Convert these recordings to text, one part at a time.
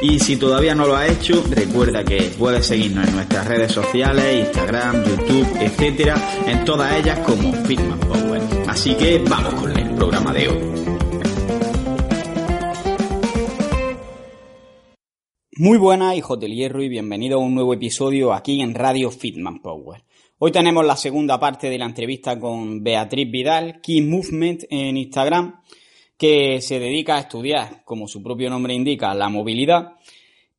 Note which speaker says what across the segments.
Speaker 1: Y si todavía no lo has hecho, recuerda que puedes seguirnos en nuestras redes sociales, Instagram, YouTube, etcétera, en todas ellas como Fitman Power. Así que vamos con el programa de hoy. Muy buenas, hijos del hierro, y bienvenidos a un nuevo episodio aquí en Radio Fitman Power. Hoy tenemos la segunda parte de la entrevista con Beatriz Vidal, Key Movement en Instagram, que se dedica a estudiar, como su propio nombre indica, la movilidad.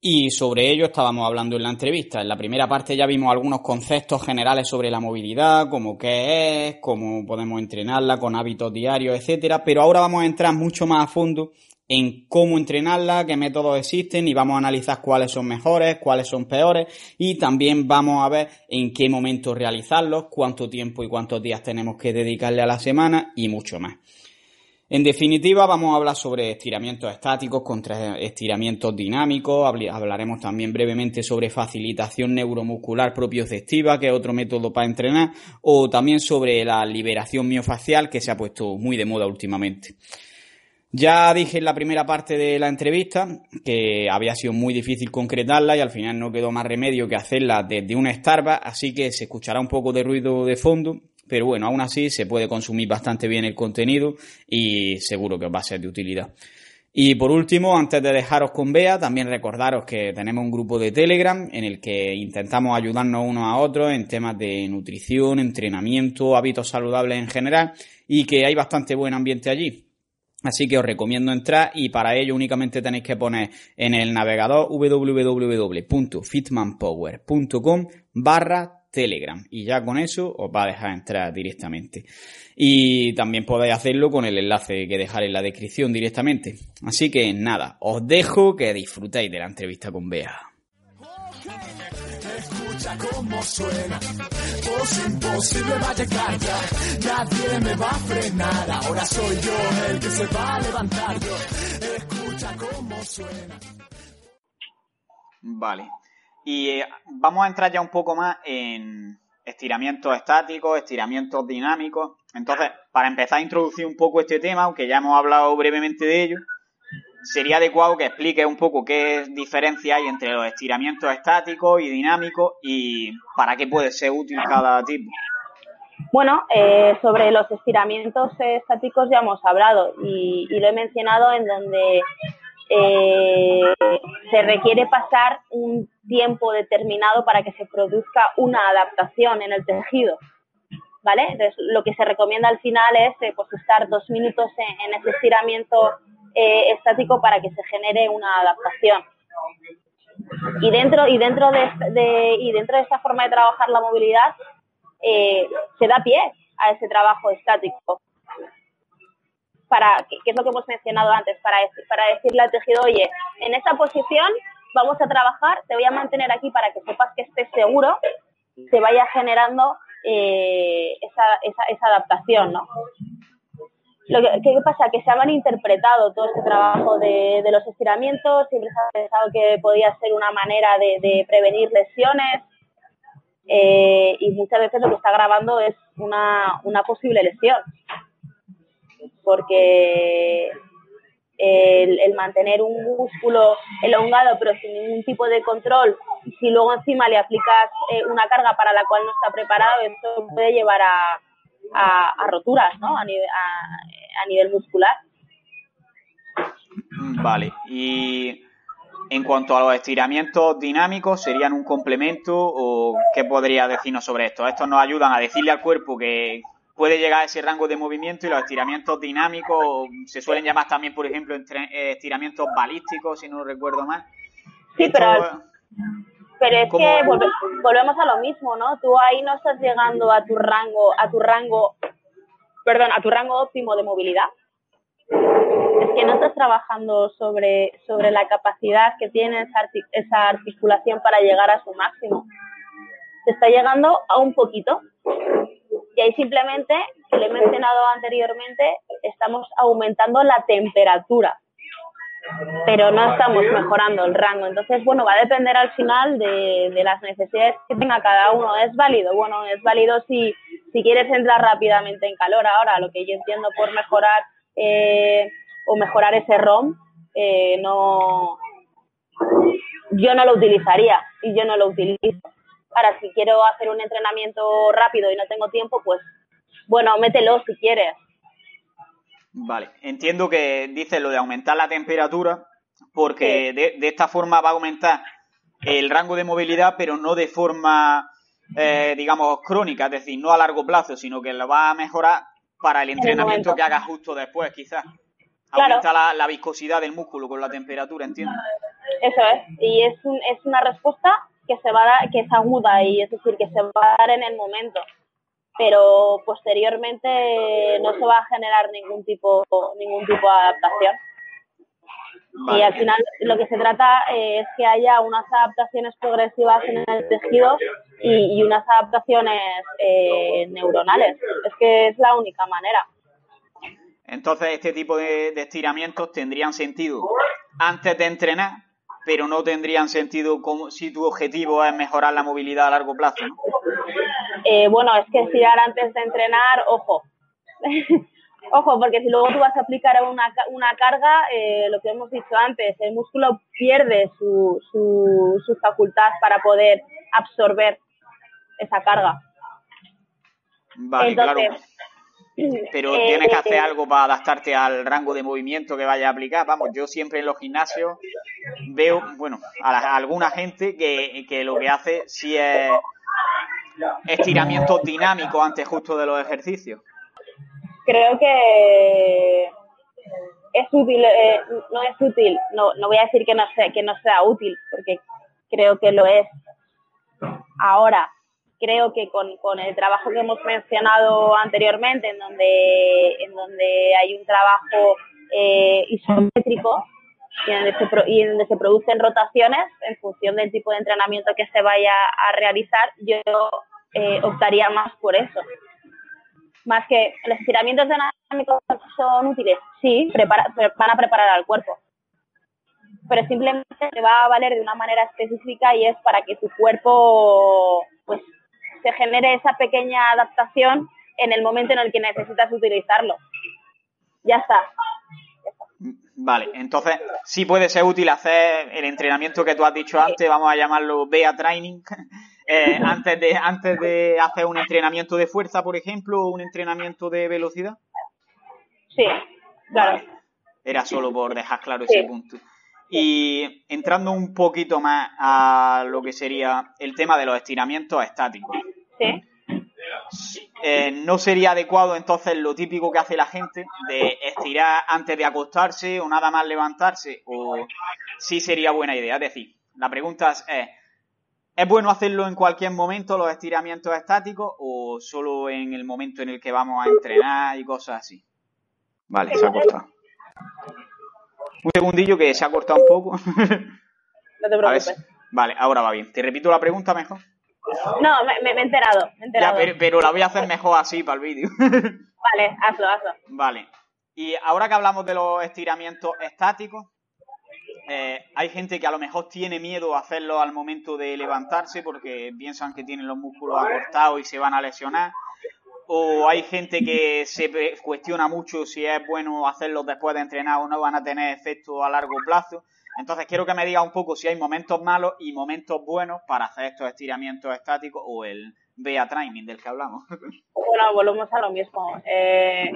Speaker 1: Y sobre ello estábamos hablando en la entrevista. En la primera parte ya vimos algunos conceptos generales sobre la movilidad, como qué es, cómo podemos entrenarla con hábitos diarios, etcétera. Pero ahora vamos a entrar mucho más a fondo en cómo entrenarla, qué métodos existen y vamos a analizar cuáles son mejores, cuáles son peores y también vamos a ver en qué momento realizarlos, cuánto tiempo y cuántos días tenemos que dedicarle a la semana y mucho más. En definitiva, vamos a hablar sobre estiramientos estáticos contra estiramientos dinámicos, hablaremos también brevemente sobre facilitación neuromuscular propioceptiva, que es otro método para entrenar, o también sobre la liberación miofacial, que se ha puesto muy de moda últimamente. Ya dije en la primera parte de la entrevista que había sido muy difícil concretarla y al final no quedó más remedio que hacerla desde una Starbucks, así que se escuchará un poco de ruido de fondo, pero bueno, aún así se puede consumir bastante bien el contenido y seguro que os va a ser de utilidad. Y por último, antes de dejaros con Bea, también recordaros que tenemos un grupo de Telegram en el que intentamos ayudarnos unos a otros en temas de nutrición, entrenamiento, hábitos saludables en general y que hay bastante buen ambiente allí. Así que os recomiendo entrar y para ello únicamente tenéis que poner en el navegador www.fitmanpower.com barra Telegram y ya con eso os va a dejar entrar directamente. Y también podéis hacerlo con el enlace que dejaré en la descripción directamente. Así que nada, os dejo que disfrutéis de la entrevista con Bea.
Speaker 2: Escucha cómo suena, voz imposible va a llegar ya, nadie me va a frenar, ahora soy yo el que se va a levantar yo, escucha cómo suena.
Speaker 1: Vale. Y eh, vamos a entrar ya un poco más en estiramientos estáticos, estiramientos dinámicos. Entonces, para empezar a introducir un poco este tema, aunque ya hemos hablado brevemente de ello, sería adecuado que expliques un poco qué diferencia hay entre los estiramientos estáticos y dinámicos y para qué puede ser útil cada tipo.
Speaker 3: Bueno, eh, sobre los estiramientos estáticos ya hemos hablado y lo he mencionado en donde eh, se requiere pasar un tiempo determinado para que se produzca una adaptación en el tejido. ¿Vale? Entonces, lo que se recomienda al final es eh, pues estar dos minutos en, ese estiramiento eh, estático para que se genere una adaptación. Y dentro, y dentro de, de y dentro de esta forma de trabajar la movilidad, se da pie a ese trabajo estático para, que, es lo que hemos mencionado antes, para, para decirle al tejido, oye, en esta posición vamos a trabajar, te voy a mantener aquí para que sepas que estés seguro, se vaya generando eh, esa, esa, adaptación, ¿no? Lo que, ¿Qué pasa? Que se ha malinterpretado todo este trabajo de, de, los estiramientos, siempre se ha pensado que podía ser una manera de, de prevenir lesiones eh, y muchas veces lo que está grabando es una, una posible lesión porque el, mantener un músculo elongado pero sin ningún tipo de control, si luego encima le aplicas eh, una carga para la cual no está preparado, esto puede llevar a, a, a roturas ¿no? a, nivel, a, a nivel muscular.
Speaker 1: Vale, y en cuanto a los estiramientos dinámicos, ¿serían un complemento o qué podría decirnos sobre esto? Estos nos ayudan a decirle al cuerpo que puede llegar a ese rango de movimiento y los estiramientos dinámicos se suelen llamar también, por ejemplo, estiramientos balísticos, si no recuerdo mal.
Speaker 3: Sí, pero Pero es que volvemos a lo mismo, ¿no? Tú ahí no estás llegando a tu rango, a tu rango, perdón, a tu rango óptimo de movilidad. Es que no estás trabajando sobre, sobre la capacidad que tiene esa, articulación para llegar a su máximo. Se está llegando a un poquito. Y ahí simplemente, que le he mencionado anteriormente, estamos aumentando la temperatura pero no estamos mejorando el rango. Entonces, bueno, va a depender al final de, las necesidades que tenga cada uno. ¿Es válido? Bueno, es válido si, si quieres entrar rápidamente en calor. Ahora, lo que yo entiendo por mejorar eh, o mejorar ese ROM, eh, no, yo no lo utilizaría y yo no lo utilizo. Ahora, si quiero hacer un entrenamiento rápido y no tengo tiempo, pues bueno, mételo si quieres
Speaker 1: Vale, entiendo que dice lo de aumentar la temperatura, porque de, esta forma va a aumentar el rango de movilidad, pero no de forma, eh, digamos, crónica, es decir, no a largo plazo, sino que lo va a mejorar para el entrenamiento que haga justo después, quizás. Aumenta la, viscosidad del músculo con la temperatura, entiendo.
Speaker 3: Eso es, y es, es una respuesta que se va a dar, que es aguda, y es decir, que se va a dar en el momento pero posteriormente no se va a generar ningún tipo ningún tipo de adaptación. Y al final lo que se trata es que haya unas adaptaciones progresivas en el tejido y, unas adaptaciones eh, neuronales. Es que es la única manera.
Speaker 1: Entonces, este tipo de estiramientos tendrían sentido antes de entrenar pero no tendrían sentido como si tu objetivo es mejorar la movilidad a largo plazo. ¿no?
Speaker 3: Eh, bueno, es que estirar antes de entrenar, ojo. ojo, porque si luego tú vas a aplicar una, una carga, eh, lo que hemos dicho antes, el músculo pierde su, su, su facultad para poder absorber esa carga.
Speaker 1: Vale, claro. Pero eh, tienes que hacer eh, algo para adaptarte al rango de movimiento que vayas a aplicar. Vamos, yo siempre en los gimnasios veo, bueno, a, alguna gente que, que, lo que hace sí es estiramientos dinámicos antes justo de los ejercicios.
Speaker 3: Creo que es útil, eh, no es útil, no, no voy a decir que no sea, que no sea útil, porque creo que lo es. Ahora, creo que con, con, el trabajo que hemos mencionado anteriormente, en donde, en donde hay un trabajo eh, isométrico y en, donde se, producen rotaciones en función del tipo de entrenamiento que se vaya a realizar, yo eh, optaría más por eso. Más que los estiramientos dinámicos son útiles, sí, van a preparar al cuerpo, pero simplemente te va a valer de una manera específica y es para que tu cuerpo pues se genere esa pequeña adaptación en el momento en el que necesitas utilizarlo. Ya está.
Speaker 1: Vale, entonces sí puede ser útil hacer el entrenamiento que tú has dicho antes, vamos a llamarlo BEA Training, eh, antes, de, antes de hacer un entrenamiento de fuerza, por ejemplo, o un entrenamiento de velocidad.
Speaker 3: Sí, claro.
Speaker 1: Era solo por dejar claro ese punto. Y entrando un poquito más a lo que sería el tema de los estiramientos estáticos. Sí. Eh, no sería adecuado entonces lo típico que hace la gente de estirar antes de acostarse o nada más levantarse o sí sería buena idea. Es decir, la pregunta es, ¿es bueno hacerlo en cualquier momento los estiramientos estáticos o solo en el momento en el que vamos a entrenar y cosas así? Vale, se ha cortado. Un segundillo que se ha cortado un poco.
Speaker 3: No te preocupes.
Speaker 1: Vale, ahora va bien. ¿Te repito la pregunta mejor?
Speaker 3: No, me, he enterado.
Speaker 1: pero, la voy a hacer mejor así para el vídeo.
Speaker 3: vale, hazlo, hazlo.
Speaker 1: Vale. Y ahora que hablamos de los estiramientos estáticos, eh, hay gente que a lo mejor tiene miedo a hacerlo al momento de levantarse porque piensan que tienen los músculos acortados y se van a lesionar. O hay gente que se cuestiona mucho si es bueno hacerlos después de entrenar o no van a tener efecto a largo plazo. Entonces quiero que me diga un poco si hay momentos malos y momentos buenos para hacer estos estiramientos estáticos o el BEA training del que hablamos.
Speaker 3: Bueno, volvemos a lo mismo. Eh,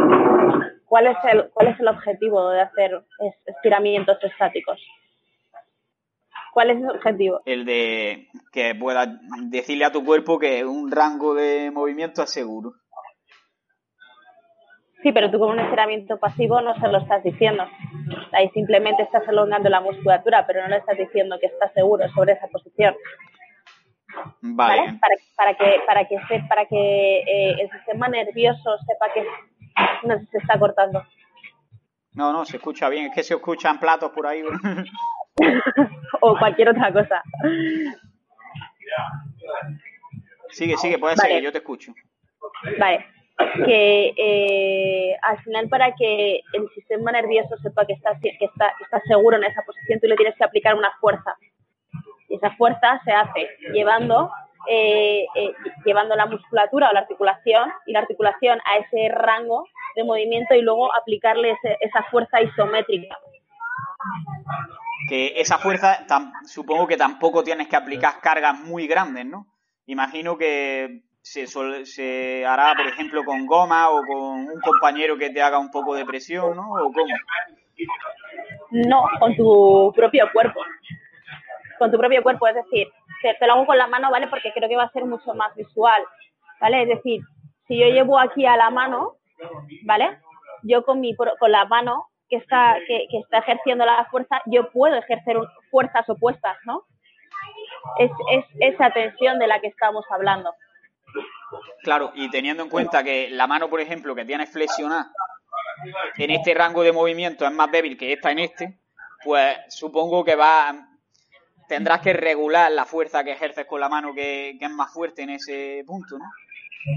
Speaker 3: ¿cuál, es el, ¿Cuál es el objetivo de hacer estiramientos estáticos? ¿Cuál es el objetivo?
Speaker 1: El de que puedas decirle a tu cuerpo que un rango de movimiento es seguro.
Speaker 3: Sí, pero tú con un estiramiento pasivo no se lo estás diciendo. Ahí simplemente estás elongando la musculatura, pero no le estás diciendo que estás seguro sobre esa posición. Vale. Para, para, que, para que, para que eh, el sistema nervioso sepa que no se está cortando.
Speaker 1: No, no, se escucha bien. Es que se escuchan platos por ahí.
Speaker 3: o cualquier otra cosa.
Speaker 1: Sigue, sigue, puede seguir, yo te escucho.
Speaker 3: Vale. Que eh, al final para que el sistema nervioso sepa que está, que, está, está seguro en esa posición, tú le tienes que aplicar una fuerza. Y esa fuerza se hace llevando eh, eh, llevando la musculatura o la articulación y la articulación a ese rango de movimiento y luego aplicarle esa fuerza isométrica.
Speaker 1: Que esa fuerza, supongo que tampoco tienes que aplicar cargas muy grandes, ¿no? Imagino que se, se hará, por ejemplo, con goma o con un compañero que te haga un poco de presión, ¿no? ¿O cómo?
Speaker 3: No, con tu propio cuerpo. Con tu propio cuerpo, es decir, te, lo hago con la mano, ¿vale? Porque creo que va a ser mucho más visual, ¿vale? Es decir, si yo llevo aquí a la mano, ¿vale? Yo con mi con la mano que está que, está ejerciendo la fuerza, yo puedo ejercer fuerzas opuestas, ¿no? Es, es esa tensión de la que estamos hablando.
Speaker 1: Claro, y teniendo en cuenta que la mano, por ejemplo, que tienes flexionada en este rango de movimiento es más débil que esta en este, pues supongo que va tendrás que regular la fuerza que ejerces con la mano que, es más fuerte en ese punto, ¿no?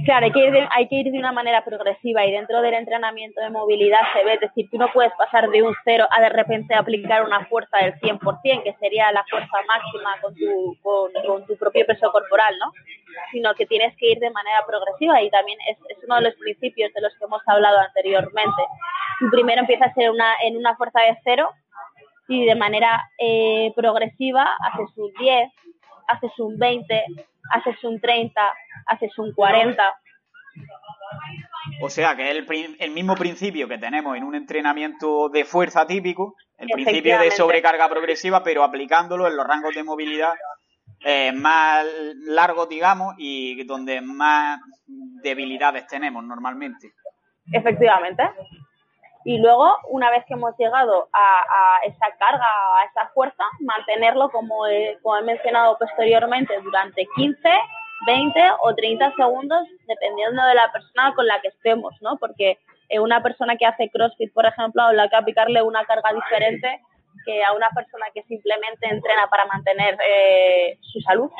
Speaker 3: Claro, hay que, ir de, hay que ir de una manera progresiva y dentro del entrenamiento de movilidad se ve, es decir, tú no puedes pasar de un cero a de repente aplicar una fuerza del 100%, que sería la fuerza máxima con tu, con, tu propio peso corporal, ¿no? Sino que tienes que ir de manera progresiva y también es, es uno de los principios de los que hemos hablado anteriormente. Tú primero empiezas en una, en una fuerza de cero y de manera eh, progresiva haces un 10, haces un 20, haces un 30, haces un 40.
Speaker 1: O sea que es el, el, mismo principio que tenemos en un entrenamiento de fuerza típico, el principio de sobrecarga progresiva, pero aplicándolo en los rangos de movilidad eh, más largos, digamos, y donde más debilidades tenemos normalmente.
Speaker 3: Efectivamente y luego, una vez que hemos llegado a, esa carga, a esa fuerza, mantenerlo, como he, como he mencionado posteriormente, durante 15, 20 o 30 segundos, dependiendo de la persona con la que estemos, ¿no? Porque eh, una persona que hace CrossFit, por ejemplo, habla que aplicarle una carga diferente que a una persona que simplemente entrena para mantener eh, su salud.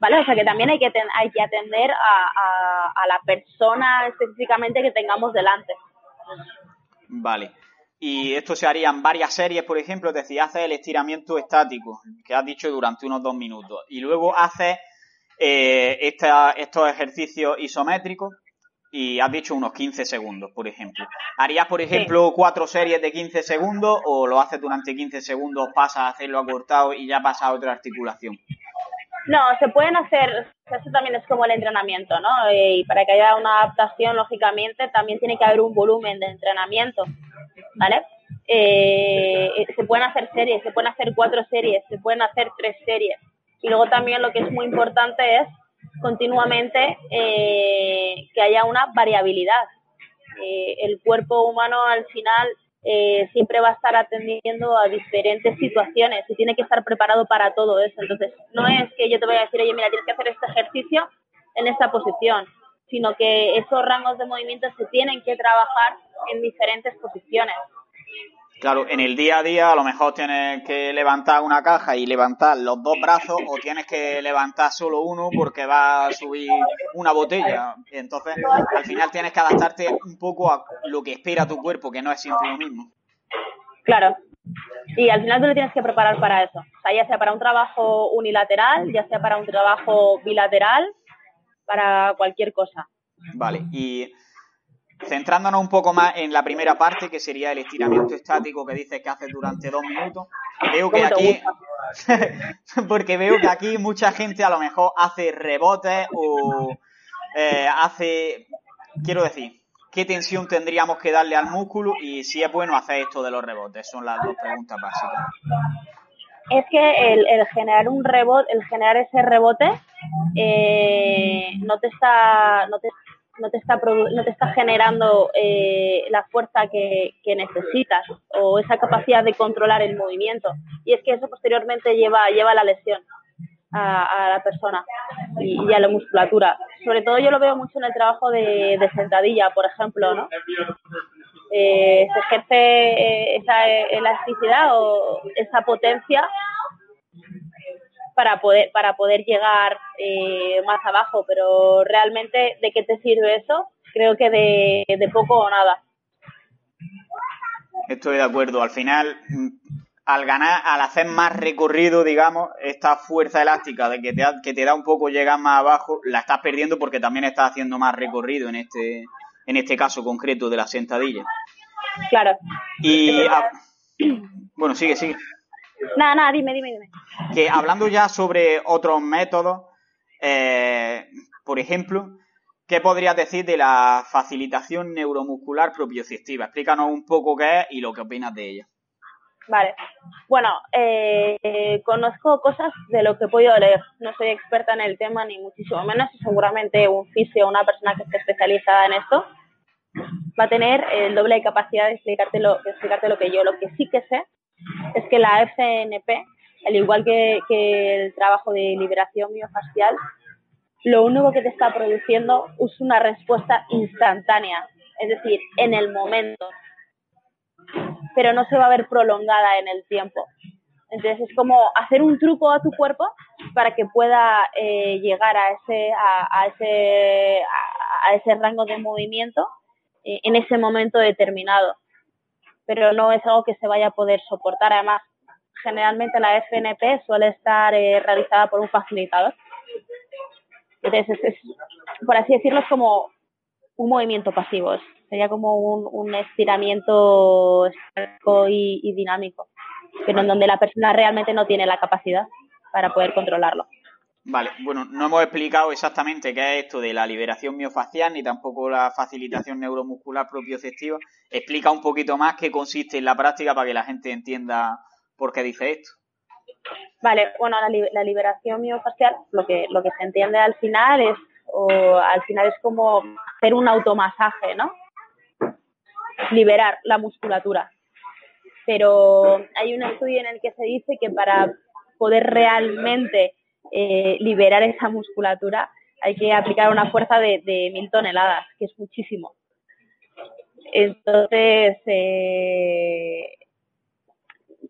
Speaker 3: ¿Vale? O sea que también hay que, hay que atender a la persona específicamente que tengamos delante.
Speaker 1: Vale. Y esto se haría en varias series, por ejemplo, es decir, haces el estiramiento estático, que has dicho durante unos dos minutos, y luego haces eh, estos ejercicios isométricos y has dicho unos 15 segundos, por ejemplo. ¿Harías, por ejemplo, cuatro series de 15 segundos o lo haces durante 15 segundos, pasas a hacerlo acortado y ya pasas a otra articulación?
Speaker 3: No, se pueden hacer, eso también es como el entrenamiento, ¿no? Eh, y para que haya una adaptación, lógicamente, también tiene que haber un volumen de entrenamiento, ¿vale? Eh, eh, se pueden hacer series, se pueden hacer cuatro series, se pueden hacer tres series. Y luego también lo que es muy importante es continuamente que haya una variabilidad. el cuerpo humano al final eh, siempre va a estar atendiendo a diferentes situaciones y tiene que estar preparado para todo eso. Entonces, no es que yo te voy a decir, oye, mira, tienes que hacer este ejercicio en esta posición, sino que esos rangos de movimiento se tienen que trabajar en diferentes posiciones.
Speaker 1: Claro, en el día a día a lo mejor tienes que levantar una caja y levantar los dos brazos o tienes que levantar solo uno porque va a subir una botella. Entonces, al final tienes que adaptarte un poco a lo que espera tu cuerpo, que no es siempre lo mismo.
Speaker 3: Claro. Y al final tú te tienes que preparar para eso. O sea, ya sea para un trabajo unilateral, ya sea para un trabajo bilateral, para cualquier cosa.
Speaker 1: Vale, y Centrándonos un poco más en la primera parte, que sería el estiramiento estático que dices que haces durante dos minutos, veo que aquí, porque veo que aquí mucha gente a lo mejor hace rebotes o eh, hace, quiero decir, ¿qué tensión tendríamos que darle al músculo y si es bueno hacer esto de los rebotes? Son las dos preguntas básicas.
Speaker 3: Es que el, generar un rebote, el generar ese rebote, eh, no te está, no te no te está, no te está generando eh, la fuerza que, necesitas o esa capacidad de controlar el movimiento. Y es que eso posteriormente lleva, lleva la lesión. a, la persona y, a la musculatura. Sobre todo yo lo veo mucho en el trabajo de, sentadilla, por ejemplo, ¿no? Eh, se ejerce eh, esa elasticidad o esa potencia para poder para poder llegar eh, más abajo pero realmente de qué te sirve eso creo que de, de poco o nada
Speaker 1: estoy de acuerdo al final al ganar, al hacer más recorrido, digamos, esta fuerza elástica de que te, que te da un poco llegar más abajo, la estás perdiendo porque también estás haciendo más recorrido en este, en este caso concreto de la sentadilla.
Speaker 3: Claro.
Speaker 1: Y bueno, sigue, sigue.
Speaker 3: Nada, nada, dime, dime, dime.
Speaker 1: Que hablando ya sobre otros métodos, eh, por ejemplo, ¿qué podrías decir de la facilitación neuromuscular propioceptiva? Explícanos un poco qué es y lo que opinas de ella.
Speaker 3: Vale. Bueno, eh, conozco cosas de lo que he podido leer. No soy experta en el tema, ni muchísimo menos. Seguramente un fisio o una persona que esté especializada en esto va a tener el doble de capacidad de explicarte lo, de explicarte lo que yo. Lo que sí que sé es que la FNP, al igual que, el trabajo de liberación miofascial, lo único que te está produciendo es una respuesta instantánea, es decir, en el momento pero no se va a ver prolongada en el tiempo. Entonces es como hacer un truco a tu cuerpo para que pueda eh, llegar a ese, a, ese, a, ese rango de movimiento eh, en ese momento determinado. Pero no es algo que se vaya a poder soportar. Además, generalmente la FNP suele estar eh, realizada por un facilitador. Entonces, es, por así decirlo, es como un movimiento pasivo. Sería como un, estiramiento y, y, dinámico, pero en donde la persona realmente no tiene la capacidad para poder controlarlo.
Speaker 1: Vale, bueno, no hemos explicado exactamente qué es esto de la liberación miofacial ni tampoco la facilitación neuromuscular propioceptiva. Explica un poquito más qué consiste en la práctica para que la gente entienda por qué dice esto.
Speaker 3: Vale, bueno, la, liberación miofacial, lo que, lo que se entiende al final es, o al final es como hacer un automasaje, ¿no? liberar la musculatura. Pero hay un estudio en el que se dice que para poder realmente eh, liberar esa musculatura hay que aplicar una fuerza de, mil toneladas, que es muchísimo. Entonces, eh,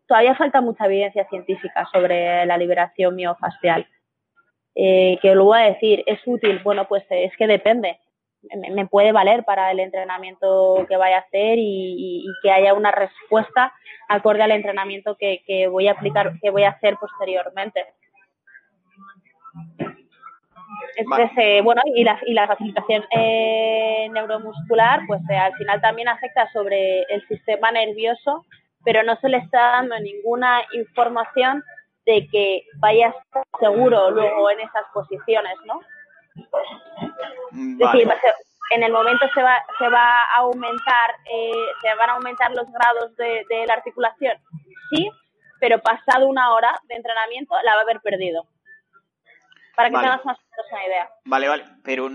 Speaker 3: todavía falta mucha evidencia científica sobre la liberación miofascial. Eh, que lo voy a decir, ¿es útil? Bueno, pues es que depende me puede valer para el entrenamiento que vaya a hacer y, que haya una respuesta acorde al entrenamiento que, voy a aplicar, que voy a hacer posteriormente. Entonces, eh, bueno, y la, y la facilitación eh, neuromuscular, pues eh, al final también afecta sobre el sistema nervioso, pero no se le está dando ninguna información de que vaya a estar seguro luego en esas posiciones, ¿no? Es decir, en el momento se va, se va a aumentar, eh, se van a aumentar los grados de, la articulación, sí, pero pasado una hora de entrenamiento la va a haber perdido. Para que tengas más una idea.
Speaker 1: Vale, vale, pero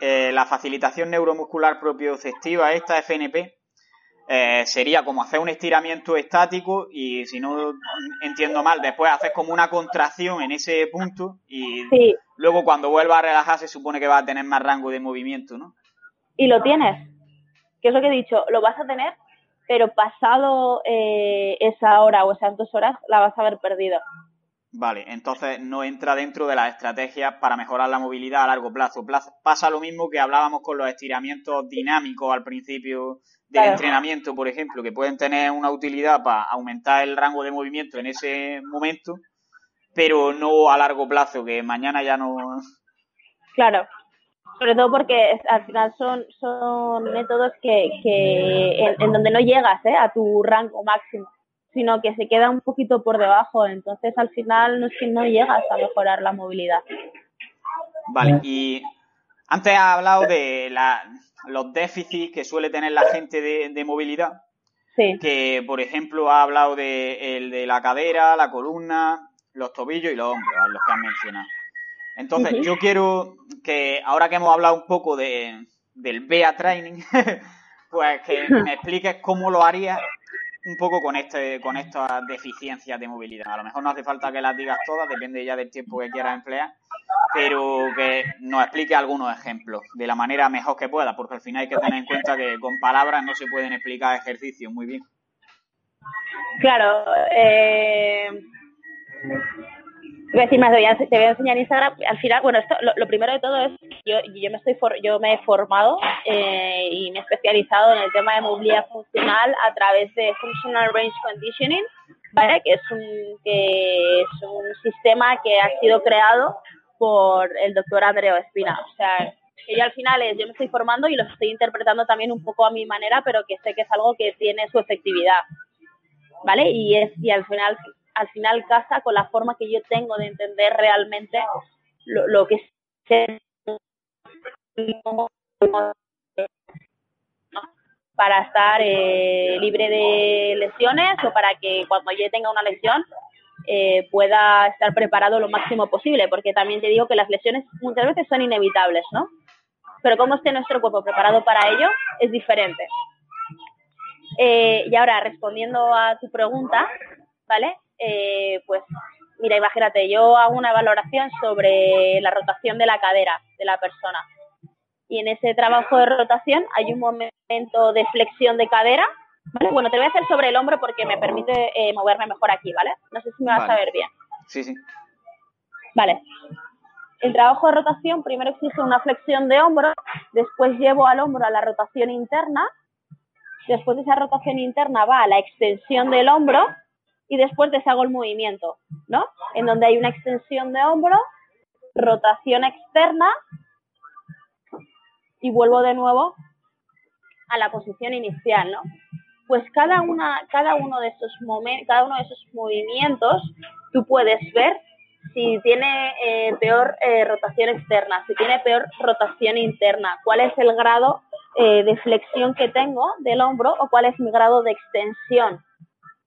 Speaker 1: eh, la facilitación neuromuscular propioceptiva, esta FNP, eh, sería como hacer un estiramiento estático y si no entiendo mal, después haces como una contracción en ese punto y luego cuando vuelva a relajar se supone que va a tener más rango de movimiento, ¿no?
Speaker 3: Y lo tienes, que es lo que he dicho, lo vas a tener, pero pasado eh, esa hora o esas dos horas la vas a haber perdido.
Speaker 1: Vale, entonces no entra dentro de las estrategias para mejorar la movilidad a largo plazo. Pasa lo mismo que hablábamos con los estiramientos dinámicos al principio del entrenamiento, por ejemplo, que pueden tener una utilidad para aumentar el rango de movimiento en ese momento, pero no a largo plazo, que mañana ya no.
Speaker 3: Claro, sobre todo porque al final son, son métodos que, que en, donde no llegas ¿eh? a tu rango máximo, sino que se queda un poquito por debajo, entonces al final no es que no llegas a mejorar la movilidad.
Speaker 1: Vale, y antes has hablado de la, los déficits que suele tener la gente de, movilidad. Sí. Que, por ejemplo, ha hablado de, el de la cadera, la columna, los tobillos y los hombros, los que han mencionado. Entonces, yo quiero que, ahora que hemos hablado un poco de, del BEA Training, pues que me expliques cómo lo harías un poco con este con estas deficiencias de movilidad. A lo mejor no hace falta que las digas todas, depende ya del tiempo que quieras emplear, pero que nos explique algunos ejemplos de la manera mejor que pueda, porque al final hay que tener en cuenta que con palabras no se pueden explicar ejercicios muy bien.
Speaker 3: Claro, eh, voy a decir más, te voy a, enseñar Instagram. Al final, bueno, esto, lo, primero de todo es yo, yo, me, estoy yo me he formado eh, y me he especializado en el tema de movilidad funcional a través de Functional Range Conditioning, ¿vale? que, es un, que es un sistema que ha sido creado por el doctor Andreo Espina. O sea, que yo al final es, yo me estoy formando y lo estoy interpretando también un poco a mi manera, pero que sé que es algo que tiene su efectividad. ¿Vale? Y es y al final al final casa con la forma que yo tengo de entender realmente lo, que es para estar eh, libre de lesiones o para que cuando yo tenga una lesión eh, pueda estar preparado lo máximo posible, porque también te digo que las lesiones muchas veces son inevitables, ¿no? Pero cómo esté nuestro cuerpo preparado para ello es diferente. Eh, y ahora, respondiendo a tu pregunta, ¿vale? Eh, pues mira, imagínate, yo hago una valoración sobre la rotación de la cadera de la persona. Y en ese trabajo de rotación hay un momento de flexión de cadera. Bueno, te lo voy a hacer sobre el hombro porque me permite eh, moverme mejor aquí, ¿vale? No sé si me vas a ver bien.
Speaker 1: Sí, sí.
Speaker 3: Vale. El trabajo de rotación primero exige una flexión de hombro, después llevo al hombro a la rotación interna, después de esa rotación interna va a la extensión del hombro y después deshago el movimiento, ¿no? En donde hay una extensión de hombro, rotación externa y vuelvo de nuevo a la posición inicial, ¿no? Pues cada una, cada uno de esos movimientos, tú puedes ver si tiene eh, peor eh, rotación externa, si tiene peor rotación interna, cuál es el grado eh, de flexión que tengo del hombro o cuál es mi grado de extensión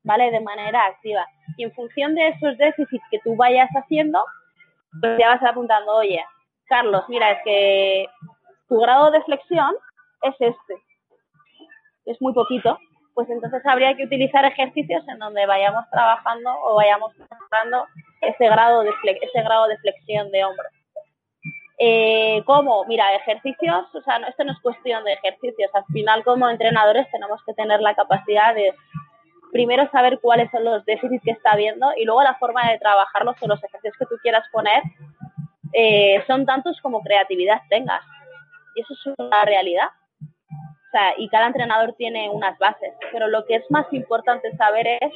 Speaker 3: ¿vale? De manera activa. Y en función de esos déficits que tú vayas haciendo, pues ya vas apuntando, oye, Carlos, mira, es que tu grado de flexión es este. Es muy poquito. Pues entonces habría que utilizar ejercicios en donde vayamos trabajando o vayamos trabajando ese grado de, ese grado de flexión de hombro. Eh, ¿Cómo? Mira, ejercicios, o sea, esto no es cuestión de ejercicios. Al final, como entrenadores, tenemos que tener la capacidad de primero saber cuáles son los déficits que está habiendo y luego la forma de trabajarlos o los ejercicios que tú quieras poner eh, son tantos como creatividad tengas. Y eso es una realidad. O sea, y cada entrenador tiene unas bases, pero lo que es más importante saber es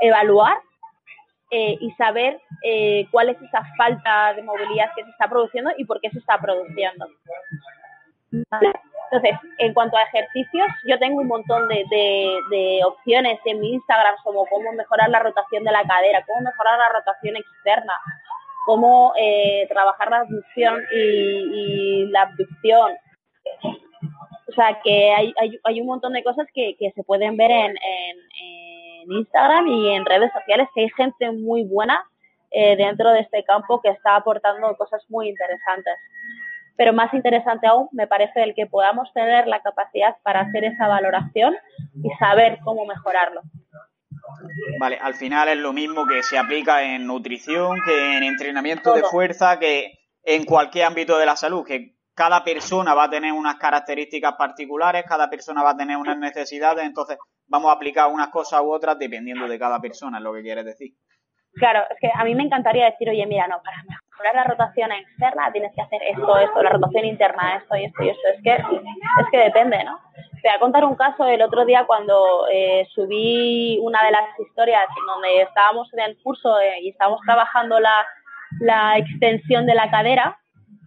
Speaker 3: evaluar eh, y saber eh, cuál es esa falta de movilidad que se está produciendo y por qué se está produciendo. Entonces, en cuanto a ejercicios, yo tengo un montón de, opciones en mi Instagram como cómo mejorar la rotación de la cadera, cómo mejorar la rotación externa, cómo eh, trabajar la abducción y, la abducción. O sea, que hay, un montón de cosas que, se pueden ver en, Instagram y en redes sociales, que hay gente muy buena eh, dentro de este campo que está aportando cosas muy interesantes pero más interesante aún me parece el que podamos tener la capacidad para hacer esa valoración y saber cómo mejorarlo.
Speaker 1: Vale, al final es lo mismo que se aplica en nutrición, que en entrenamiento de fuerza, que en cualquier ámbito de la salud, que cada persona va a tener unas características particulares, cada persona va a tener unas necesidades, entonces vamos a aplicar unas cosas u otras dependiendo de cada persona, es lo que quieres decir.
Speaker 3: Claro, es que a mí me encantaría decir, oye, mira, no, para mejorar la rotación externa tienes que hacer esto, esto, la rotación interna, esto y esto y esto. Es que, es que depende, ¿no? Te voy a contar un caso el otro día cuando eh, subí una de las historias donde estábamos en el curso eh, y estábamos trabajando la, la extensión de la cadera.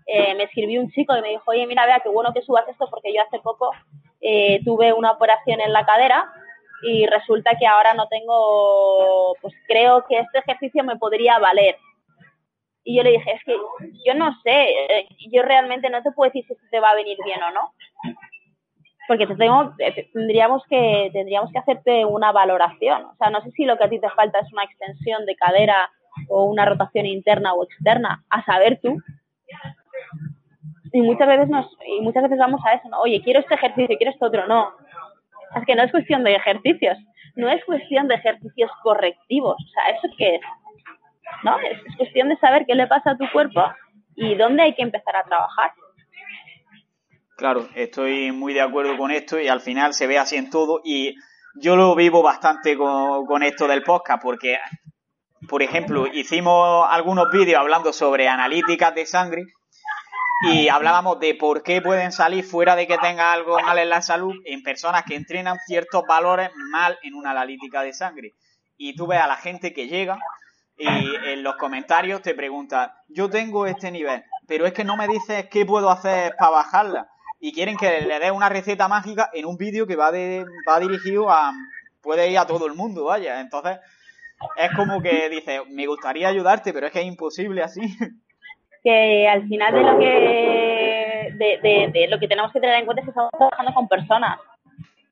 Speaker 3: Eh, me escribió un chico y me dijo, oye, mira, vea, qué bueno que subas esto porque yo hace poco tuve una operación en la cadera y resulta que ahora no tengo, pues creo que este ejercicio me podría valer. Y yo le dije, es que yo no sé, eh, yo realmente no te puedo decir si te va a venir bien o no. Porque tendríamos que tendríamos que hacerte una valoración. O sea, no sé si lo que a ti te falta es una extensión de cadera o una rotación interna o externa, a saber tú. Y muchas veces nos y muchas veces vamos a eso, ¿no? Oye, quiero este ejercicio, quiero este otro, no Es que no es cuestión de ejercicios, no es cuestión de ejercicios correctivos. O sea, ¿eso qué es? ¿No? Es, es cuestión de saber qué le pasa a tu cuerpo y dónde hay que empezar a trabajar.
Speaker 1: Claro, estoy muy de acuerdo con esto y al final se ve así en todo y yo lo vivo bastante con, esto del podcast porque, por ejemplo, hicimos algunos vídeos hablando sobre analíticas de sangre y hablábamos de por qué pueden salir fuera de que tenga algo mal en la salud en personas que entrenan ciertos valores mal en una analítica de sangre. Y tú ves a la gente que llega y en los comentarios te pregunta, yo tengo este nivel, pero es que no me dices qué puedo hacer para bajarla y quieren que le dé una receta mágica en un vídeo que va, de, va dirigido a... puede ir a todo el mundo, vaya. Entonces, es como que dice, me gustaría ayudarte, pero es que es imposible así.
Speaker 3: Que al final de lo que, de, de, lo que tenemos que tener en cuenta es que estamos trabajando con personas.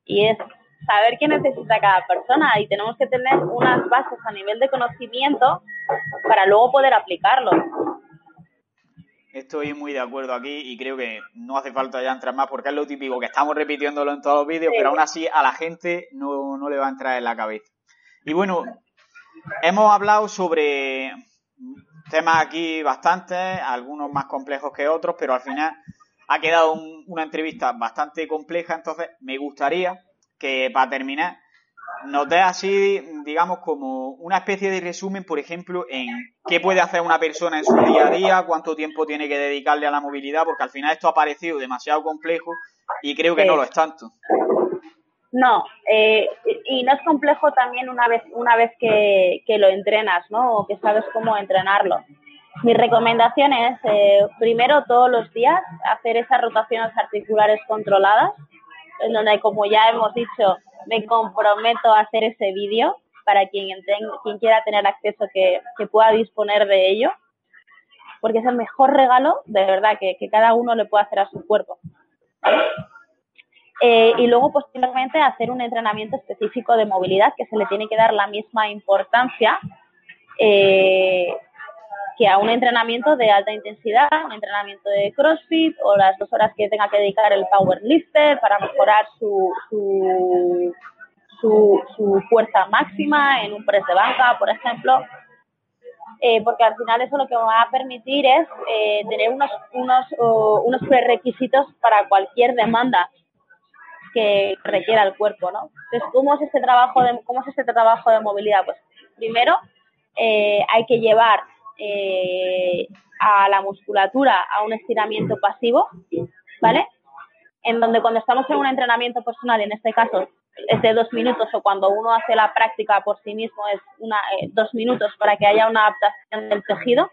Speaker 3: Y es saber qué necesita cada persona y tenemos que tener unas bases a nivel de conocimiento para luego poder aplicarlo.
Speaker 1: Estoy muy de acuerdo aquí y creo que no hace falta ya entrar más porque es lo típico que estamos repitiéndolo en todos los vídeos, pero aún así a la gente no, no le va a entrar en la cabeza. Y bueno, hemos hablado sobre temas aquí bastantes, algunos más complejos que otros, pero al final ha quedado una entrevista bastante compleja, entonces me gustaría que para terminar nos dé así, digamos, como una especie de resumen, por ejemplo, en qué puede hacer una persona en su día a día, cuánto tiempo tiene que dedicarle a la movilidad, porque al final esto ha parecido demasiado complejo y creo que no lo es tanto.
Speaker 3: No, eh, y no es complejo también una vez, una vez que, lo entrenas, ¿no? O que sabes cómo entrenarlo. Mi recomendación es, eh, primero, todos los días, hacer esas rotaciones articulares controladas, en donde, como ya hemos dicho, me comprometo a hacer ese vídeo para quien, quiera tener acceso que, pueda disponer de ello, porque es el mejor regalo, de verdad, que, cada uno le puede hacer a su cuerpo. Eh, y luego, posteriormente, hacer un entrenamiento específico de movilidad que se le tiene que dar la misma importancia eh, que a un entrenamiento de alta intensidad, un entrenamiento de CrossFit o las dos horas que tenga que dedicar el powerlifter para mejorar su, su, su, fuerza máxima en un press de banca, por ejemplo. Eh, porque al final eso lo que va a permitir es eh, tener unos, unos, unos prerequisitos para cualquier demanda que requiera el cuerpo, ¿no? Entonces, ¿cómo es este trabajo de, cómo es este trabajo de movilidad? Pues primero eh, hay que llevar eh, a la musculatura a un estiramiento pasivo, ¿vale? En donde cuando estamos en un entrenamiento personal, en este caso es de dos minutos o cuando uno hace la práctica por sí mismo es una, eh, dos minutos para que haya una adaptación del tejido.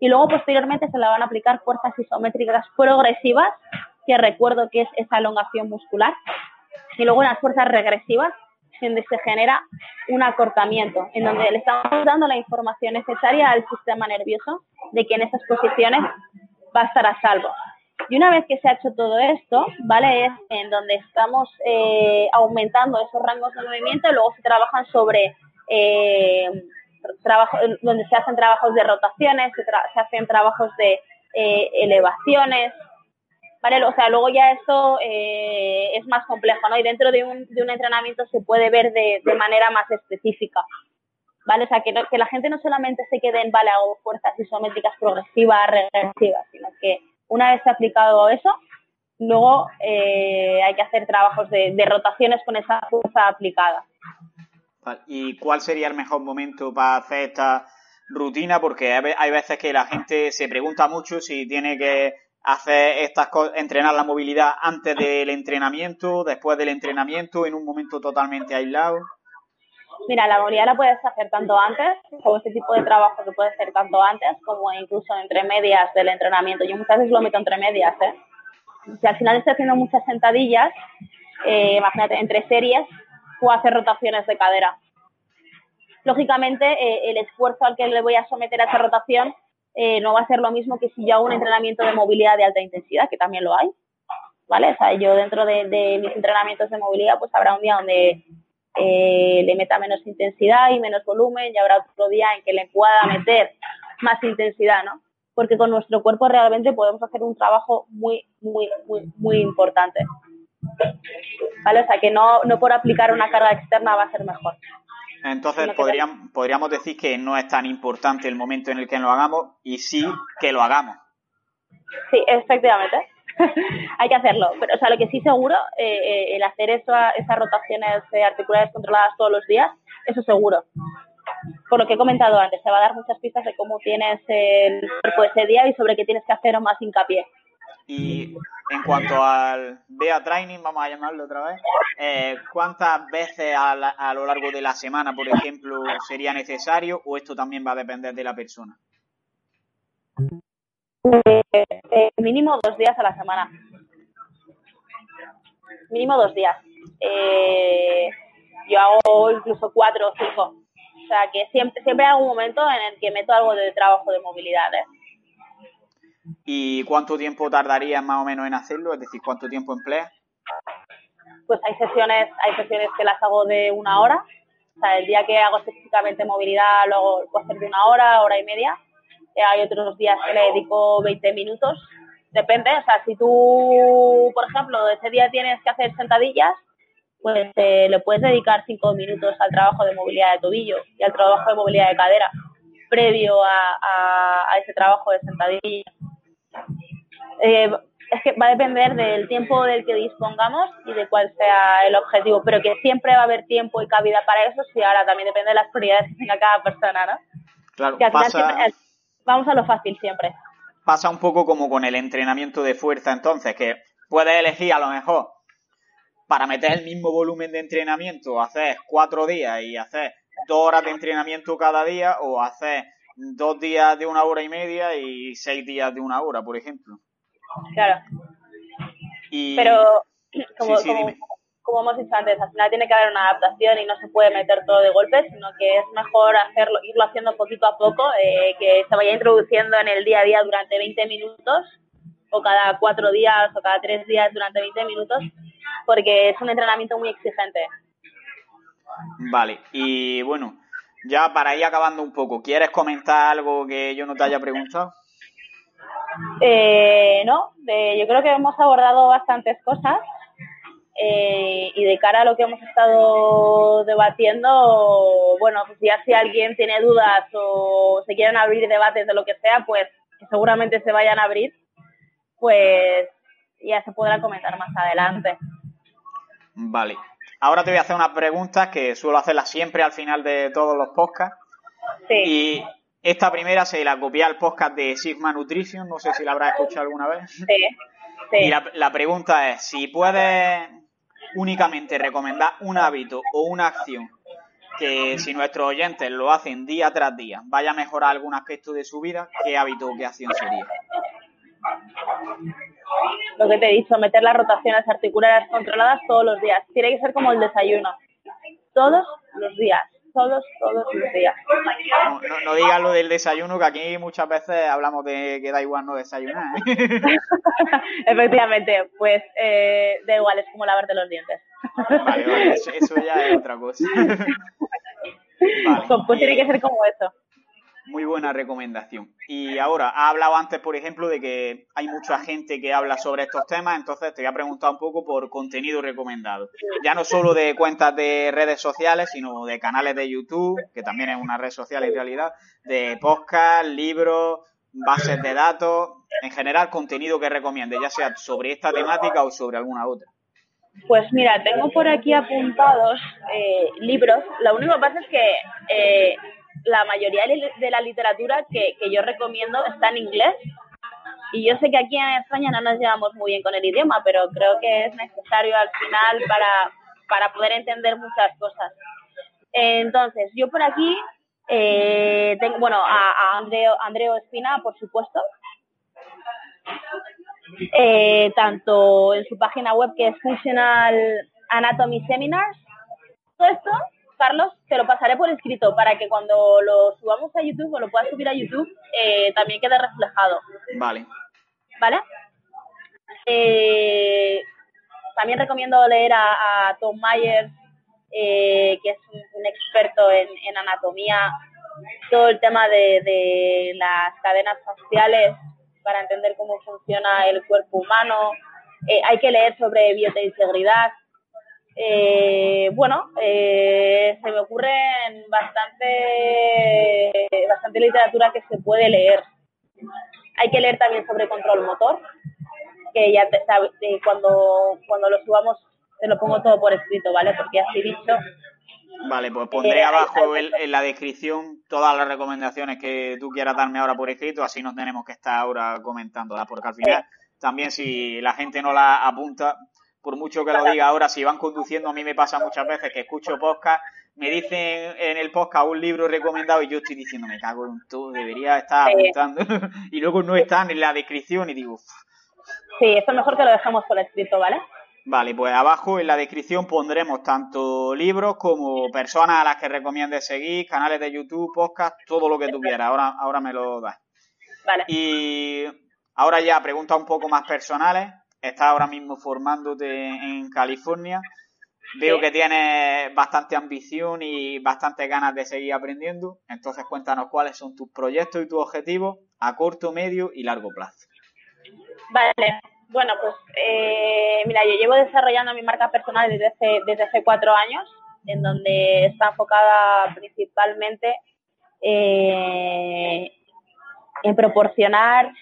Speaker 3: Y luego posteriormente se le van a aplicar fuerzas isométricas progresivas, que recuerdo que es esa elongación muscular. Y luego unas fuerzas regresivas, donde se genera un acortamiento, en donde le estamos dando la información necesaria al sistema nervioso de que en esas posiciones va a estar a salvo. Y una vez que se ha hecho todo esto, ¿vale? Es en donde estamos eh, aumentando esos rangos de movimiento y luego se trabajan sobre eh, trabajo, donde se hacen trabajos de rotaciones, se, hacen trabajos de eh, elevaciones, ¿vale? O sea, luego ya esto eh, es más complejo, ¿no? Y dentro de un, de un entrenamiento se puede ver de, de, manera más específica, ¿vale? O sea, que, que la gente no solamente se quede en, vale, hago fuerzas isométricas progresivas, regresivas, sino que una vez aplicado eso, luego eh, hay que hacer trabajos de, de rotaciones con esa fuerza aplicada.
Speaker 1: ¿Y cuál sería el mejor momento para hacer esta rutina? Porque hay veces que la gente se pregunta mucho si tiene que hacer estas entrenar la movilidad antes del entrenamiento, después del entrenamiento, en un momento totalmente aislado?
Speaker 3: Mira, la movilidad la puedes hacer tanto antes, como este tipo de trabajo que puedes hacer tanto antes, como incluso entre medias del entrenamiento. Yo muchas veces lo meto entre medias, ¿eh? Si al final estoy haciendo muchas sentadillas, eh, imagínate, entre series, puedo hacer rotaciones de cadera. Lógicamente, eh, el esfuerzo al que le voy a someter a esa rotación eh, no va a ser lo mismo que si yo hago un entrenamiento de movilidad de alta intensidad, que también lo hay, ¿vale? O sea, yo dentro de, mis entrenamientos de movilidad, pues habrá un día donde eh, le meta menos intensidad y menos volumen, y habrá otro día en que le pueda meter más intensidad, ¿no? Porque con nuestro cuerpo realmente podemos hacer un trabajo muy, muy, muy, muy importante. ¿Vale? O sea, que no, no por aplicar una carga externa va a ser mejor.
Speaker 1: Entonces podríamos, podríamos decir que no es tan importante el momento en el que lo hagamos y sí que lo hagamos.
Speaker 3: Sí, efectivamente. Hay que hacerlo. Pero, o sea, lo que sí seguro, eh, eh, el hacer eso, esas rotaciones articulares controladas todos los días, eso seguro. Por lo que he comentado antes, te va a dar muchas pistas de cómo tienes el cuerpo ese día y sobre qué tienes que hacer más hincapié.
Speaker 1: Y en cuanto al BEA Training, vamos a llamarlo otra vez, eh, ¿cuántas veces a, lo largo de la semana, por ejemplo, sería necesario o esto también va a depender de la persona?
Speaker 3: Eh, mínimo dos días a la semana. Mínimo dos días. Eh, yo hago incluso cuatro o cinco. O sea que siempre, siempre hay un momento en el que meto algo de trabajo de movilidad.
Speaker 1: ¿Y cuánto tiempo tardaría más o menos en hacerlo? Es decir, ¿cuánto tiempo emplea?
Speaker 3: Pues hay sesiones, hay sesiones que las hago de una hora. O sea, el día que hago específicamente movilidad lo puedo hacer de una hora, hora y media. Eh, hay otros días que le dedico 20 minutos. Depende, o sea, si tú, por ejemplo, ese día tienes que hacer sentadillas, pues eh, le puedes dedicar 5 minutos al trabajo de movilidad de tobillo y al trabajo de movilidad de cadera previo a, a ese trabajo de sentadillas. Eh, es que va a depender del tiempo del que dispongamos y de cuál sea el objetivo, pero que siempre va a haber tiempo y cabida para eso, sí, ahora también depende de las prioridades que tenga cada persona, ¿no?
Speaker 1: Claro,
Speaker 3: vamos a lo fácil siempre.
Speaker 1: Pasa un poco como con el entrenamiento de fuerza entonces, que puedes elegir a lo mejor para meter el mismo volumen de entrenamiento, hacer cuatro días y hacer dos horas de entrenamiento cada día o hacer dos días de una hora y media y seis días de una hora, por ejemplo.
Speaker 3: Claro. Pero, como, como, hemos dicho antes, al final tiene que haber una adaptación y no se puede meter todo de golpe, sino que es mejor hacerlo, irlo haciendo poquito a poco, eh, que se vaya introduciendo en el día a día durante 20 minutos, o cada cuatro días, o cada tres días durante 20 minutos, porque es un entrenamiento muy exigente.
Speaker 1: Vale, y bueno, ya para ir acabando un poco, ¿quieres comentar algo que yo no te haya preguntado?
Speaker 3: Eh, no, yo creo que hemos abordado bastantes cosas eh, y de cara a lo que hemos estado debatiendo, bueno, pues ya si alguien tiene dudas o se quieren abrir debates de lo que sea, pues que seguramente se vayan a abrir, pues ya se podrá comentar más adelante.
Speaker 1: Vale. Ahora te voy a hacer una pregunta que suelo hacerla siempre al final de todos los podcasts. Sí. Y esta primera se la copié al podcast de Sigma Nutrition, no sé si la habrás escuchado alguna vez. Sí. Y la, pregunta es, si puedes únicamente recomendar un hábito o una acción que si nuestros oyentes lo hacen día tras día vaya a mejorar algún aspecto de su vida, ¿qué hábito o qué acción sería?
Speaker 3: Lo que te he dicho, meter las rotaciones articulares controladas todos los días. Tiene que ser como el desayuno. Todos los días todos, todos los días.
Speaker 1: No, no, digas lo del desayuno, que aquí muchas veces hablamos de que da igual no desayunar. ¿eh?
Speaker 3: Efectivamente, pues eh, da igual, es como lavarte los dientes.
Speaker 1: Vale, eso, ya es otra cosa.
Speaker 3: Pues, pues tiene que ser como eso.
Speaker 1: Muy buena recomendación. Y ahora, ha hablado antes, por ejemplo, de que hay mucha gente que habla sobre estos temas, entonces te voy a preguntar un poco por contenido recomendado. Ya no solo de cuentas de redes sociales, sino de canales de YouTube, que también es una red social en realidad, de podcast, libros, bases de datos, en general contenido que recomiende, ya sea sobre esta temática o sobre alguna otra.
Speaker 3: Pues mira, tengo por aquí apuntados eh, libros. Único que pasa es que eh, la mayoría de la literatura que, yo recomiendo está en inglés. Y yo sé que aquí en España no nos llevamos muy bien con el idioma, pero creo que es necesario al final para, para poder entender muchas cosas. Entonces, yo por aquí eh, tengo, bueno, a, Andreo, Andreo Espina, por supuesto, eh, tanto en su página web que es Functional Anatomy Seminars, todo esto Carlos, lo pasaré por escrito para que cuando lo subamos a YouTube o lo puedas subir a YouTube eh, también quede reflejado.
Speaker 1: Vale.
Speaker 3: ¿Vale? Eh, también recomiendo leer a, Tom Myers, eh, que es un, experto en, anatomía, todo el tema de, de las cadenas faciales para entender cómo funciona el cuerpo humano, Eh, hay que leer sobre biointegridad. Eh, bueno, eh, se me ocurren bastante, bastante literatura que se puede leer. Hay que leer también sobre control motor, que ya cuando, cuando lo subamos te lo pongo todo por escrito, ¿vale? Porque así dicho
Speaker 1: Vale, pues pondré abajo en, la descripción todas las recomendaciones que tú quieras darme ahora por escrito, así no tenemos que estar ahora comentándolas, porque al final también si la gente no la apunta, por mucho que lo diga ahora, si van conduciendo, a mí me pasa muchas veces que escucho podcast, me dicen en el podcast un libro recomendado y yo estoy diciendo, me cago en todo, debería estar apuntando, y luego no están en la descripción y digo...
Speaker 3: Sí, esto es mejor que lo dejamos por escrito, ¿vale?
Speaker 1: Vale, pues abajo en la descripción pondremos tanto libros como personas a las que recomiendes seguir, canales de YouTube, podcast, todo lo que tú quieras. Ahora, ahora me lo das.
Speaker 3: Vale.
Speaker 1: Y ahora ya preguntas un poco más personales. Estás ahora mismo formándote en California. Veo que tienes bastante ambición y bastante ganas de seguir aprendiendo. Entonces cuéntanos cuáles son tus proyectos y tus objetivos a corto, medio y largo plazo.
Speaker 3: Vale, bueno, pues eh, mira, yo llevo desarrollando mi marca personal desde hace, desde hace cuatro años, en donde está enfocada principalmente eh, en proporcionar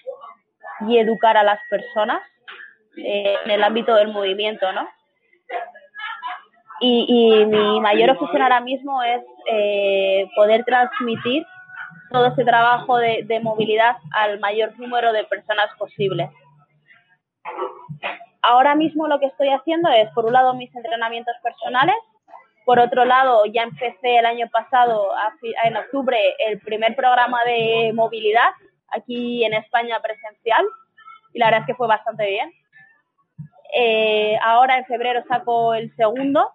Speaker 3: y educar a las personas eh, en el ámbito del movimiento, ¿no? Y, mi mayor obsesión ahora mismo es poder transmitir todo ese trabajo de movilidad al mayor número de personas posible. Ahora mismo lo que estoy haciendo es, por un lado, mis entrenamientos personales, por otro lado, ya empecé el año pasado, en octubre, el primer programa de movilidad aquí en España presencial y la verdad es que fue bastante bien. Eh, ahora en febrero saco el segundo,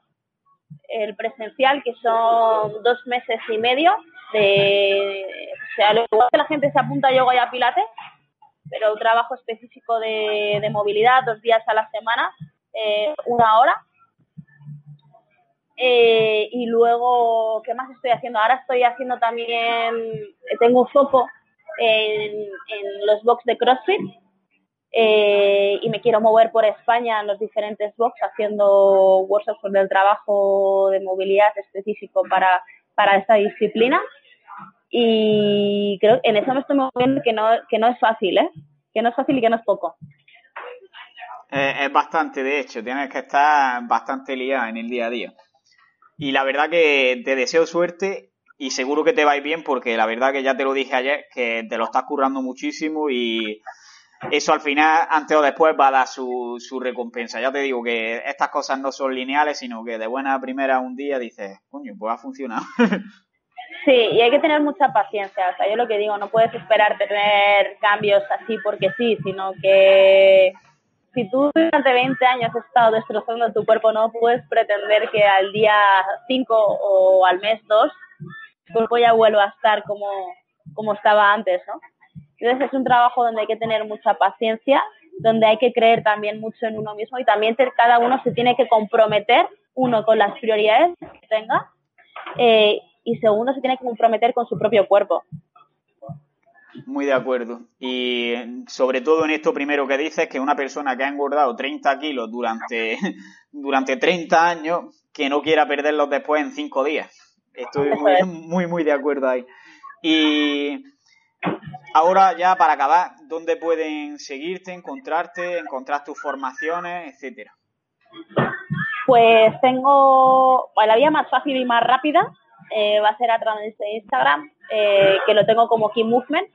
Speaker 3: el presencial, que son dos meses y medio o sea, lo que la gente se apunta a yoga y a pilates, pero trabajo específico de, movilidad, dos días a la semana, eh, una hora. Eh, y luego, ¿qué más estoy haciendo? Ahora estoy haciendo también, tengo un foco en, los box de CrossFit eh, y me quiero mover por España en los diferentes box haciendo workshops del trabajo de movilidad específico para, para esta disciplina y creo que en eso me estoy moviendo que no, que no es fácil, ¿eh? Que no es fácil y que no es poco.
Speaker 1: es bastante, de hecho, tienes que estar bastante liada en el día a día. Y la verdad que te deseo suerte y seguro que te va a ir bien porque la verdad que ya te lo dije ayer, que te lo estás currando muchísimo y eso al final, antes o después, va a dar su, su recompensa. Ya te digo que estas cosas no son lineales, sino que de buena primera un día dices, coño, pues ha funcionado.
Speaker 3: Sí, y hay que tener mucha paciencia. O sea, yo lo que digo, no puedes esperar tener cambios así porque sí, sino que si tú durante 20 años has estado destrozando tu cuerpo, no puedes pretender que al día 5 o al mes 2 tu cuerpo ya vuelva a estar como, como estaba antes, ¿no? Entonces es un trabajo donde hay que tener mucha paciencia, donde hay que creer también mucho en uno mismo y también cada uno se tiene que comprometer, uno con las prioridades que tenga eh, y segundo se tiene que comprometer con su propio cuerpo.
Speaker 1: Muy de acuerdo. Y sobre todo en esto primero que dices, que una persona que ha engordado 30 kilos durante, durante 30 años, que no quiera perderlos después en 5 días. Estoy muy, muy, muy de acuerdo ahí. Y ahora ya para acabar, ¿dónde pueden seguirte, encontrarte, encontrar tus formaciones, etcétera?
Speaker 3: Pues tengo la vía más fácil y más rápida eh, va a ser a través de Instagram, eh, que lo tengo como Key Movement.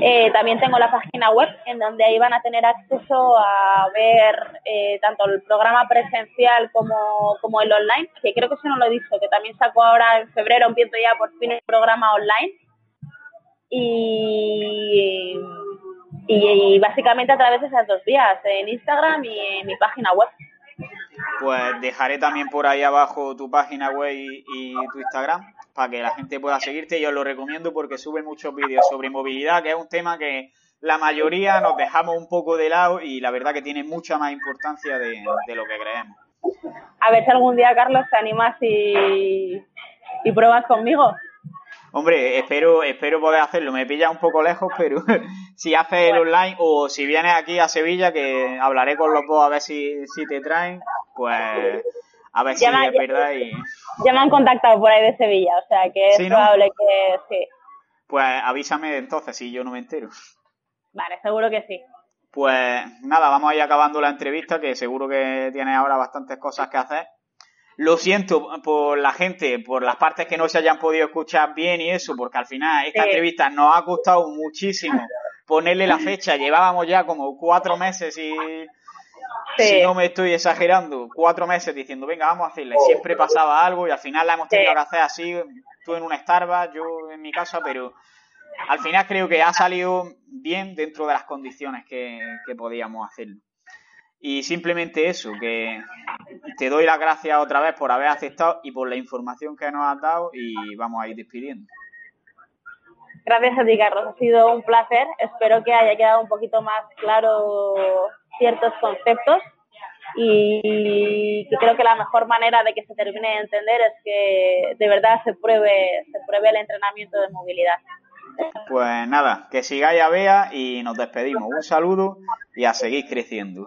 Speaker 3: Eh, también tengo la página web en donde ahí van a tener acceso a ver tanto el programa presencial como, como el online, que creo que eso no lo he dicho, que también saco ahora en febrero, empiezo ya por fin el programa online. Y, y, y básicamente a través de esas dos vías, en Instagram y en mi página web
Speaker 1: pues dejaré también por ahí abajo tu página web y, tu Instagram para que la gente pueda seguirte. Yo lo recomiendo porque sube muchos vídeos sobre movilidad, que es un tema que la mayoría nos dejamos un poco de lado y la verdad que tiene mucha más importancia de, lo que creemos.
Speaker 3: A ver si algún día, Carlos, te animas y, y pruebas conmigo.
Speaker 1: Hombre, espero, espero poder hacerlo. Me pilla un poco lejos, pero si haces el online o si vienes aquí a Sevilla, que hablaré con los dos a ver si, si te traen, pues a ver si es verdad y...
Speaker 3: Ya me han contactado por ahí de Sevilla, o sea que es probable que sí.
Speaker 1: Pues avísame entonces si yo no me entero.
Speaker 3: Vale, seguro que sí.
Speaker 1: Pues nada, vamos a ir acabando la entrevista, que seguro que tienes ahora bastantes cosas que hacer. Lo siento por la gente, por las partes que no se hayan podido escuchar bien y eso, porque al final esta entrevista nos ha costado muchísimo ponerle la fecha. Llevábamos ya como cuatro meses y, si no me estoy exagerando, cuatro meses diciendo, venga, vamos a hacerle. Siempre pasaba algo y al final la hemos tenido que hacer así, tú en una Starbucks, yo en mi casa, pero al final creo que ha salido bien dentro de las condiciones que, que podíamos hacerlo. Y simplemente eso, que te doy las gracias otra vez por haber aceptado y por la información que nos has dado y vamos a ir despidiendo.
Speaker 3: Gracias a ti, Carlos. Ha sido un placer. Espero que haya quedado un poquito más claro ciertos conceptos y creo que la mejor manera de que se termine de entender es que de verdad se pruebe, se pruebe el entrenamiento de movilidad.
Speaker 1: Pues nada, que sigáis a Bea y nos despedimos. Un saludo y a seguir creciendo.